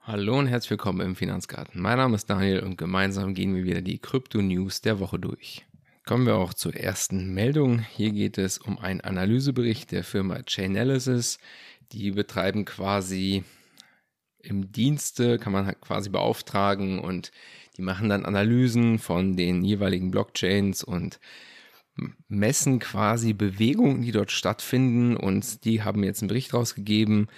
Hallo und herzlich willkommen im Finanzgarten. Mein Name ist Daniel und gemeinsam gehen wir wieder die Krypto-News der Woche durch. Kommen wir auch zur ersten Meldung. Hier geht es um einen Analysebericht der Firma Chainalysis. Die betreiben quasi im Dienste, kann man halt quasi beauftragen und die machen dann Analysen von den jeweiligen Blockchains und messen quasi Bewegungen, die dort stattfinden. Und die haben jetzt einen Bericht rausgegeben,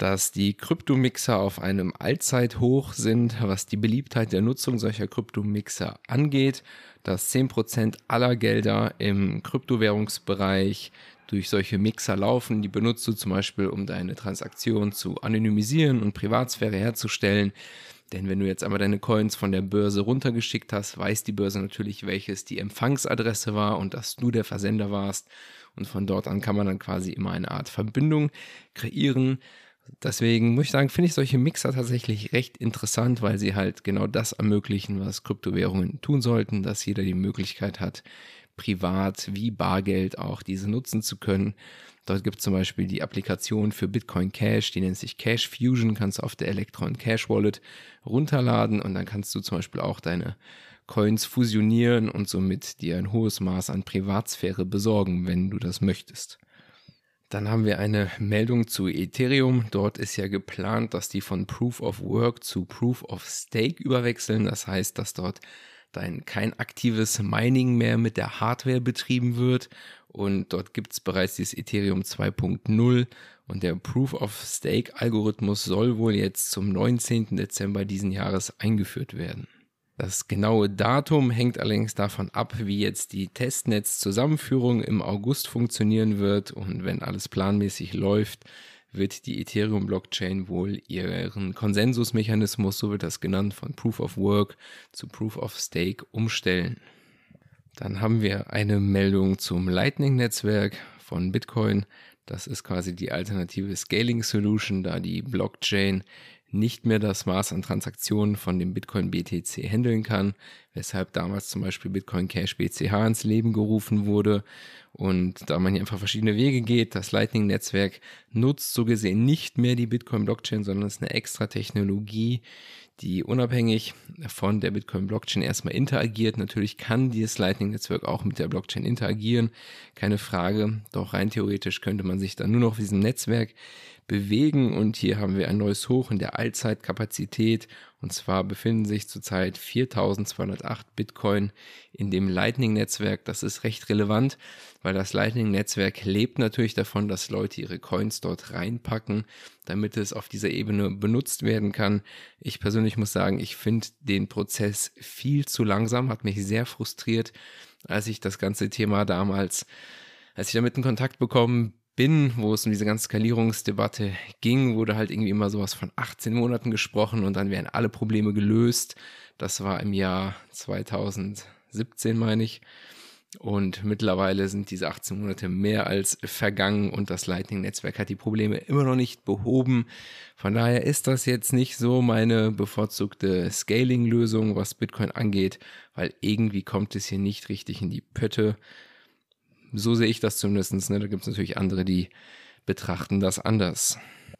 dass die Kryptomixer auf einem Allzeithoch sind, was die Beliebtheit der Nutzung solcher Kryptomixer angeht, dass 10% aller Gelder im Kryptowährungsbereich durch solche Mixer laufen. Die benutzt du zum Beispiel, um deine Transaktion zu anonymisieren und Privatsphäre herzustellen. Denn wenn du jetzt einmal deine Coins von der Börse runtergeschickt hast, weiß die Börse natürlich, welches die Empfangsadresse war und dass du der Versender warst. Und von dort an kann man dann quasi immer eine Art Verbindung kreieren. Deswegen muss ich sagen, finde ich solche Mixer tatsächlich recht interessant, weil sie halt genau das ermöglichen, was Kryptowährungen tun sollten, dass jeder die Möglichkeit hat, privat wie Bargeld auch diese nutzen zu können. Dort gibt es zum Beispiel die Applikation für Bitcoin Cash, die nennt sich Cash Fusion, kannst du auf der Electron Cash Wallet runterladen und dann kannst du zum Beispiel auch deine Coins fusionieren und somit dir ein hohes Maß an Privatsphäre besorgen, wenn du das möchtest. Dann haben wir eine Meldung zu Ethereum. Dort ist ja geplant, dass die von Proof of Work zu Proof of Stake überwechseln. Das heißt, dass dort dann kein aktives Mining mehr mit der Hardware betrieben wird. Und dort gibt es bereits dieses Ethereum 2.0 und der Proof of Stake Algorithmus soll wohl jetzt zum 19. Dezember diesen Jahres eingeführt werden. Das genaue Datum hängt allerdings davon ab, wie jetzt die Testnetzzusammenführung im August funktionieren wird und wenn alles planmäßig läuft, wird die Ethereum-Blockchain wohl ihren Konsensusmechanismus, so wird das genannt, von Proof of Work zu Proof of Stake umstellen. Dann haben wir eine Meldung zum Lightning-Netzwerk von Bitcoin. Das ist quasi die alternative Scaling Solution, da die Blockchain nicht mehr das Maß an Transaktionen von dem Bitcoin BTC handeln kann, weshalb damals zum Beispiel Bitcoin Cash BCH ins Leben gerufen wurde. Und da man hier einfach verschiedene Wege geht, das Lightning-Netzwerk nutzt so gesehen nicht mehr die Bitcoin-Blockchain, sondern es ist eine extra Technologie, die unabhängig von der Bitcoin-Blockchain erstmal interagiert. Natürlich kann dieses Lightning-Netzwerk auch mit der Blockchain interagieren, keine Frage. Doch rein theoretisch könnte man sich dann nur noch auf diesem Netzwerk bewegen und hier haben wir ein neues Hoch in der Allzeitkapazität und zwar befinden sich zurzeit 4208 Bitcoin in dem Lightning-Netzwerk. Das ist recht relevant, weil das Lightning-Netzwerk lebt natürlich davon, dass Leute ihre Coins dort reinpacken, damit es auf dieser Ebene benutzt werden kann. Ich persönlich muss sagen, ich finde den Prozess viel zu langsam, hat mich sehr frustriert, als ich das ganze Thema damals als ich damit in Kontakt bekommen bin, wo es um diese ganze Skalierungsdebatte ging, wurde halt irgendwie immer sowas von 18 Monaten gesprochen und dann wären alle Probleme gelöst. Das war im Jahr 2017, meine ich. Und mittlerweile sind diese 18 Monate mehr als vergangen und das Lightning-Netzwerk hat die Probleme immer noch nicht behoben. Von daher ist das jetzt nicht so meine bevorzugte Scaling-Lösung, was Bitcoin angeht, weil irgendwie kommt es hier nicht richtig in die Pötte. So sehe ich das zumindest. Ne? Da gibt es natürlich andere, die betrachten das anders.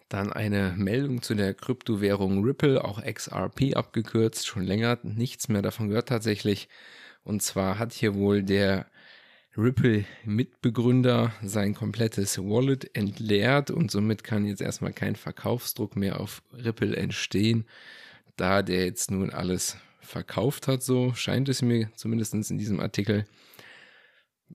Dann eine Meldung zu der Kryptowährung Ripple, auch XRP abgekürzt, schon länger nichts mehr davon gehört tatsächlich. Und zwar hat hier wohl der Ripple-Mitbegründer sein komplettes Wallet entleert und somit kann jetzt erstmal kein Verkaufsdruck mehr auf Ripple entstehen, da der jetzt nun alles verkauft hat, so scheint es mir zumindest in diesem Artikel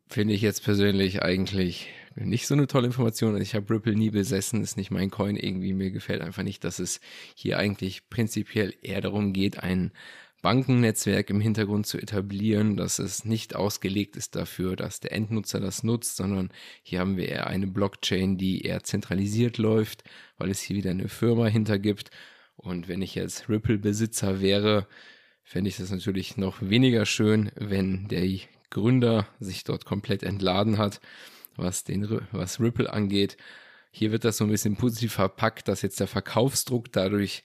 finde ich jetzt persönlich eigentlich nicht so eine tolle Information. Also ich habe Ripple nie besessen, ist nicht mein Coin irgendwie. Mir gefällt einfach nicht, dass es hier eigentlich prinzipiell eher darum geht, ein Bankennetzwerk im Hintergrund zu etablieren, dass es nicht ausgelegt ist dafür, dass der Endnutzer das nutzt, sondern hier haben wir eher eine Blockchain, die eher zentralisiert läuft, weil es hier wieder eine Firma hintergibt. Und wenn ich jetzt Ripple-Besitzer wäre, fände ich das natürlich noch weniger schön, wenn der Gründer sich dort komplett entladen hat, was, den, was Ripple angeht. Hier wird das so ein bisschen positiv verpackt, dass jetzt der Verkaufsdruck dadurch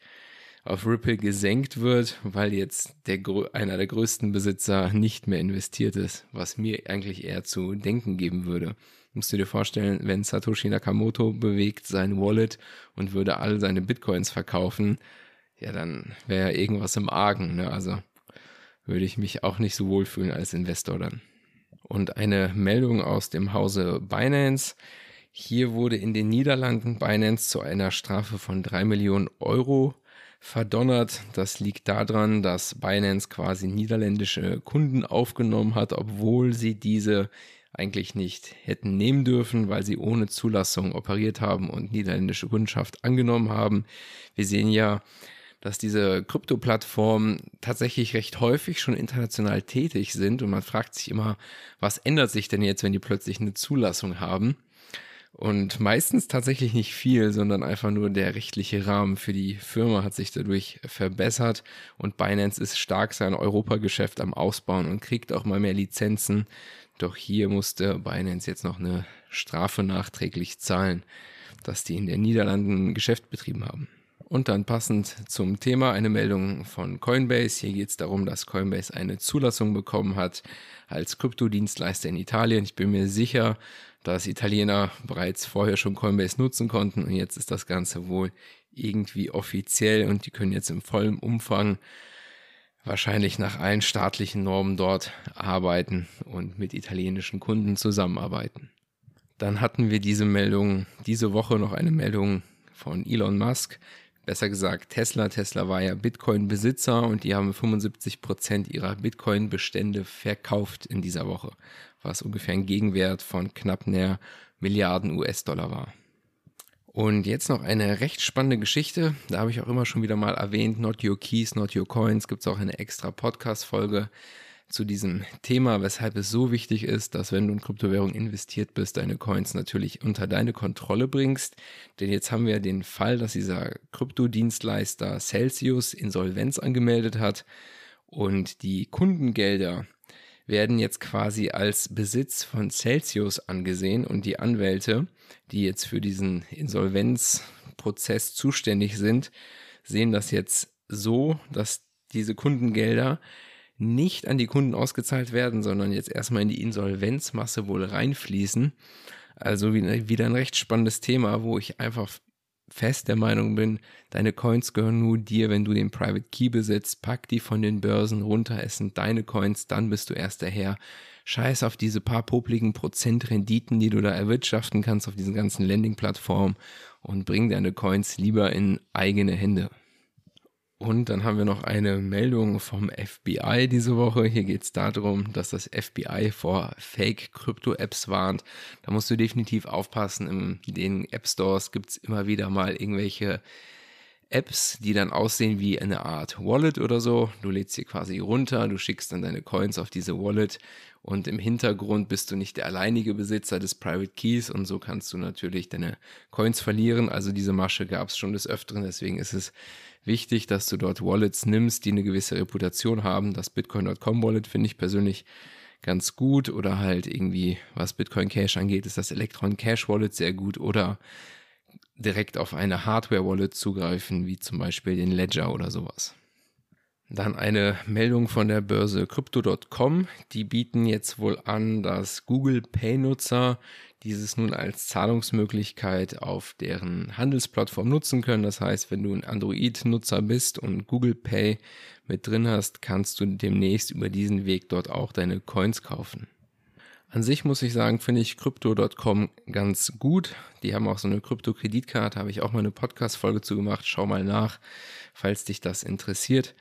auf Ripple gesenkt wird, weil jetzt der, einer der größten Besitzer nicht mehr investiert ist, was mir eigentlich eher zu denken geben würde. Musst du dir vorstellen, wenn Satoshi Nakamoto bewegt sein Wallet und würde all seine Bitcoins verkaufen, ja, dann wäre irgendwas im Argen. Ne? Also würde ich mich auch nicht so wohlfühlen als Investor dann. Und eine Meldung aus dem Hause Binance. Hier wurde in den Niederlanden Binance zu einer Strafe von drei Millionen Euro verdonnert. Das liegt daran, dass Binance quasi niederländische Kunden aufgenommen hat, obwohl sie diese eigentlich nicht hätten nehmen dürfen, weil sie ohne Zulassung operiert haben und niederländische Kundschaft angenommen haben. Wir sehen ja, dass diese Krypto-Plattformen tatsächlich recht häufig schon international tätig sind und man fragt sich immer, was ändert sich denn jetzt, wenn die plötzlich eine Zulassung haben? Und meistens tatsächlich nicht viel, sondern einfach nur der rechtliche Rahmen für die Firma hat sich dadurch verbessert und Binance ist stark sein Europageschäft am Ausbauen und kriegt auch mal mehr Lizenzen. Doch hier musste Binance jetzt noch eine Strafe nachträglich zahlen, dass die in den Niederlanden Geschäft betrieben haben. Und dann passend zum Thema eine Meldung von Coinbase. Hier geht es darum, dass Coinbase eine Zulassung bekommen hat als Kryptodienstleister in Italien. Ich bin mir sicher, dass Italiener bereits vorher schon Coinbase nutzen konnten und jetzt ist das Ganze wohl irgendwie offiziell und die können jetzt im vollen Umfang wahrscheinlich nach allen staatlichen Normen dort arbeiten und mit italienischen Kunden zusammenarbeiten. Dann hatten wir diese Meldung, diese Woche noch eine Meldung von Elon Musk, besser gesagt Tesla. Tesla war ja Bitcoin-Besitzer und die haben 75 Prozent ihrer Bitcoin-Bestände verkauft in dieser Woche, was ungefähr ein Gegenwert von knapp näher Milliarden US-Dollar war. Und jetzt noch eine recht spannende Geschichte. Da habe ich auch immer schon wieder mal erwähnt, Not Your Keys, Not Your Coins. Gibt es auch eine extra Podcast-Folge zu diesem Thema, weshalb es so wichtig ist, dass wenn du in Kryptowährung investiert bist, deine Coins natürlich unter deine Kontrolle bringst. Denn jetzt haben wir den Fall, dass dieser Kryptodienstleister Celsius Insolvenz angemeldet hat und die Kundengelder werden jetzt quasi als Besitz von Celsius angesehen und die Anwälte, die jetzt für diesen Insolvenzprozess zuständig sind, sehen das jetzt so, dass diese Kundengelder nicht an die Kunden ausgezahlt werden, sondern jetzt erstmal in die Insolvenzmasse wohl reinfließen. Also wieder ein recht spannendes Thema, wo ich einfach fest der Meinung bin, deine Coins gehören nur dir, wenn du den Private Key besitzt. Pack die von den Börsen runter, es sind deine Coins, dann bist du erst der Herr. Scheiß auf diese paar popligen Prozentrenditen, die du da erwirtschaften kannst auf diesen ganzen Landing-Plattformen und bring deine Coins lieber in eigene Hände. Und dann haben wir noch eine Meldung vom FBI diese Woche. Hier geht es darum, dass das FBI vor Fake-Krypto-Apps warnt. Da musst du definitiv aufpassen. In den App-Stores gibt es immer wieder mal irgendwelche Apps, die dann aussehen wie eine Art Wallet oder so. Du lädst sie quasi runter, du schickst dann deine Coins auf diese Wallet und im Hintergrund bist du nicht der alleinige Besitzer des Private Keys und so kannst du natürlich deine Coins verlieren. Also diese Masche gab es schon des Öfteren, deswegen ist es wichtig, dass du dort Wallets nimmst, die eine gewisse Reputation haben. Das Bitcoin.com Wallet finde ich persönlich ganz gut oder halt irgendwie, was Bitcoin Cash angeht, ist das Electron Cash Wallet sehr gut oder direkt auf eine Hardware Wallet zugreifen, wie zum Beispiel den Ledger oder sowas. Dann eine Meldung von der Börse Crypto.com. Die bieten jetzt wohl an, dass Google Pay-Nutzer dieses nun als Zahlungsmöglichkeit auf deren Handelsplattform nutzen können. Das heißt, wenn du ein Android-Nutzer bist und Google Pay mit drin hast, kannst du demnächst über diesen Weg dort auch deine Coins kaufen. An sich muss ich sagen, finde ich Crypto.com ganz gut. Die haben auch so eine Krypto-Kreditkarte, habe ich auch mal eine Podcast-Folge zu gemacht. Schau mal nach, falls dich das interessiert.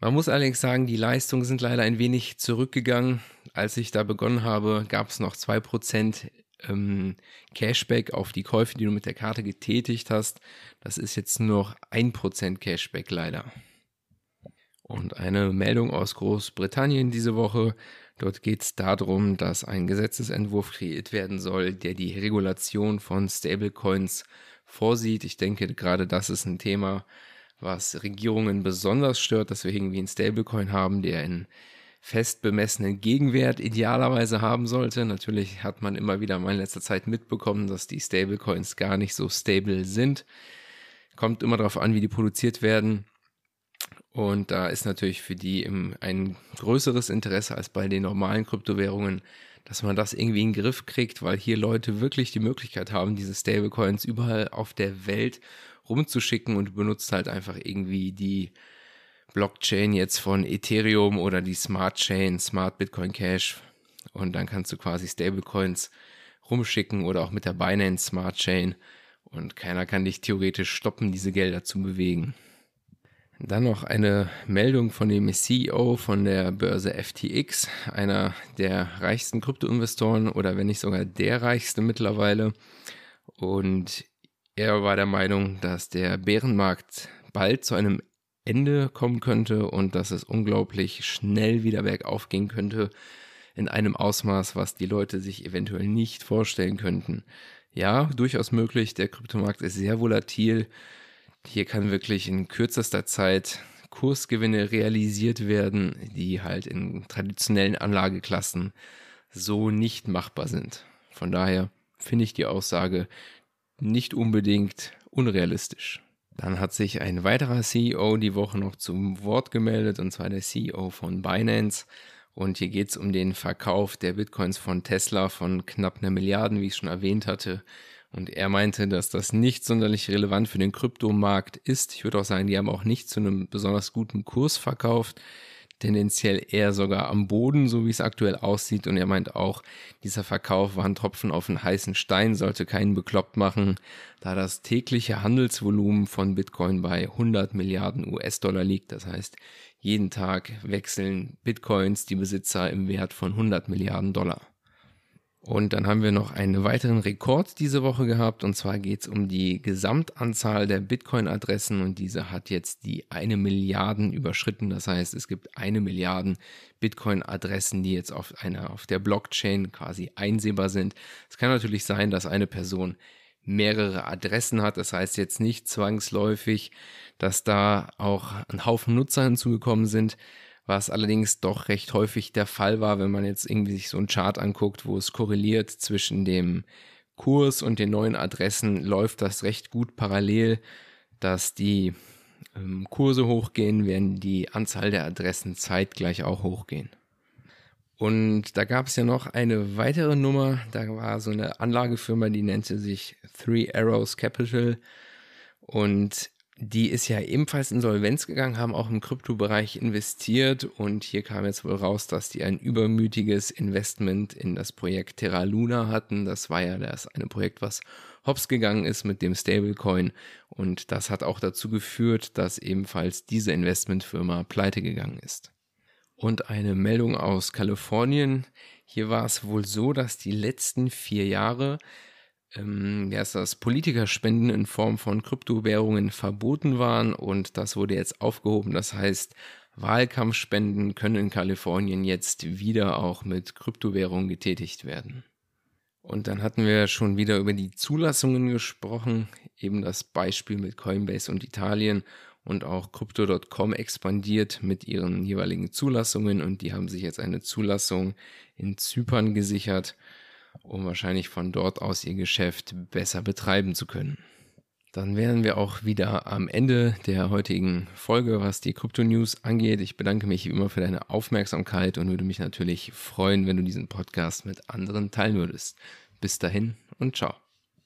Man muss allerdings sagen, die Leistungen sind leider ein wenig zurückgegangen. Als ich da begonnen habe, gab es noch 2% ähm, Cashback auf die Käufe, die du mit der Karte getätigt hast. Das ist jetzt nur noch 1% Cashback leider. Und eine Meldung aus Großbritannien diese Woche. Dort geht es darum, dass ein Gesetzesentwurf kreiert werden soll, der die Regulation von Stablecoins vorsieht. Ich denke, gerade das ist ein Thema, was Regierungen besonders stört, dass wir irgendwie einen Stablecoin haben, der einen fest bemessenen Gegenwert idealerweise haben sollte. Natürlich hat man immer wieder mal in letzter Zeit mitbekommen, dass die Stablecoins gar nicht so stable sind. Kommt immer darauf an, wie die produziert werden. Und da ist natürlich für die ein größeres Interesse als bei den normalen Kryptowährungen, dass man das irgendwie in den Griff kriegt, weil hier Leute wirklich die Möglichkeit haben, diese Stablecoins überall auf der Welt rumzuschicken und benutzt halt einfach irgendwie die Blockchain jetzt von Ethereum oder die Smart Chain, Smart Bitcoin Cash. Und dann kannst du quasi Stablecoins rumschicken oder auch mit der Binance Smart Chain. Und keiner kann dich theoretisch stoppen, diese Gelder zu bewegen. Dann noch eine Meldung von dem CEO von der Börse FTX, einer der reichsten Kryptoinvestoren oder wenn nicht sogar der reichste mittlerweile. Und er war der Meinung, dass der Bärenmarkt bald zu einem Ende kommen könnte und dass es unglaublich schnell wieder bergauf gehen könnte in einem Ausmaß, was die Leute sich eventuell nicht vorstellen könnten. Ja, durchaus möglich. Der Kryptomarkt ist sehr volatil. Hier kann wirklich in kürzester Zeit Kursgewinne realisiert werden, die halt in traditionellen Anlageklassen so nicht machbar sind. Von daher finde ich die Aussage nicht unbedingt unrealistisch. Dann hat sich ein weiterer CEO die Woche noch zum Wort gemeldet, und zwar der CEO von Binance. Und hier geht es um den Verkauf der Bitcoins von Tesla von knapp einer Milliarde, wie ich schon erwähnt hatte. Und er meinte, dass das nicht sonderlich relevant für den Kryptomarkt ist. Ich würde auch sagen, die haben auch nicht zu einem besonders guten Kurs verkauft tendenziell eher sogar am Boden, so wie es aktuell aussieht. Und er meint auch, dieser Verkauf war ein Tropfen auf einen heißen Stein, sollte keinen bekloppt machen, da das tägliche Handelsvolumen von Bitcoin bei 100 Milliarden US-Dollar liegt. Das heißt, jeden Tag wechseln Bitcoins die Besitzer im Wert von 100 Milliarden Dollar. Und dann haben wir noch einen weiteren Rekord diese Woche gehabt. Und zwar geht es um die Gesamtanzahl der Bitcoin-Adressen. Und diese hat jetzt die eine Milliarden überschritten. Das heißt, es gibt eine Milliarden Bitcoin-Adressen, die jetzt auf einer, auf der Blockchain quasi einsehbar sind. Es kann natürlich sein, dass eine Person mehrere Adressen hat. Das heißt jetzt nicht zwangsläufig, dass da auch ein Haufen Nutzer hinzugekommen sind was allerdings doch recht häufig der Fall war, wenn man jetzt irgendwie sich so einen Chart anguckt, wo es korreliert zwischen dem Kurs und den neuen Adressen, läuft das recht gut parallel, dass die ähm, Kurse hochgehen, während die Anzahl der Adressen zeitgleich auch hochgehen. Und da gab es ja noch eine weitere Nummer, da war so eine Anlagefirma, die nannte sich Three Arrows Capital und die ist ja ebenfalls Insolvenz gegangen, haben auch im Kryptobereich investiert und hier kam jetzt wohl raus, dass die ein übermütiges Investment in das Projekt Terra Luna hatten. Das war ja das eine Projekt, was hops gegangen ist mit dem Stablecoin und das hat auch dazu geführt, dass ebenfalls diese Investmentfirma pleite gegangen ist. Und eine Meldung aus Kalifornien. Hier war es wohl so, dass die letzten vier Jahre ähm, ja, das Politikerspenden in Form von Kryptowährungen verboten waren und das wurde jetzt aufgehoben. Das heißt, Wahlkampfspenden können in Kalifornien jetzt wieder auch mit Kryptowährungen getätigt werden. Und dann hatten wir schon wieder über die Zulassungen gesprochen, eben das Beispiel mit Coinbase und Italien und auch Crypto.com expandiert mit ihren jeweiligen Zulassungen und die haben sich jetzt eine Zulassung in Zypern gesichert um wahrscheinlich von dort aus ihr Geschäft besser betreiben zu können. Dann wären wir auch wieder am Ende der heutigen Folge, was die Krypto-News angeht. Ich bedanke mich wie immer für deine Aufmerksamkeit und würde mich natürlich freuen, wenn du diesen Podcast mit anderen teilen würdest. Bis dahin und ciao.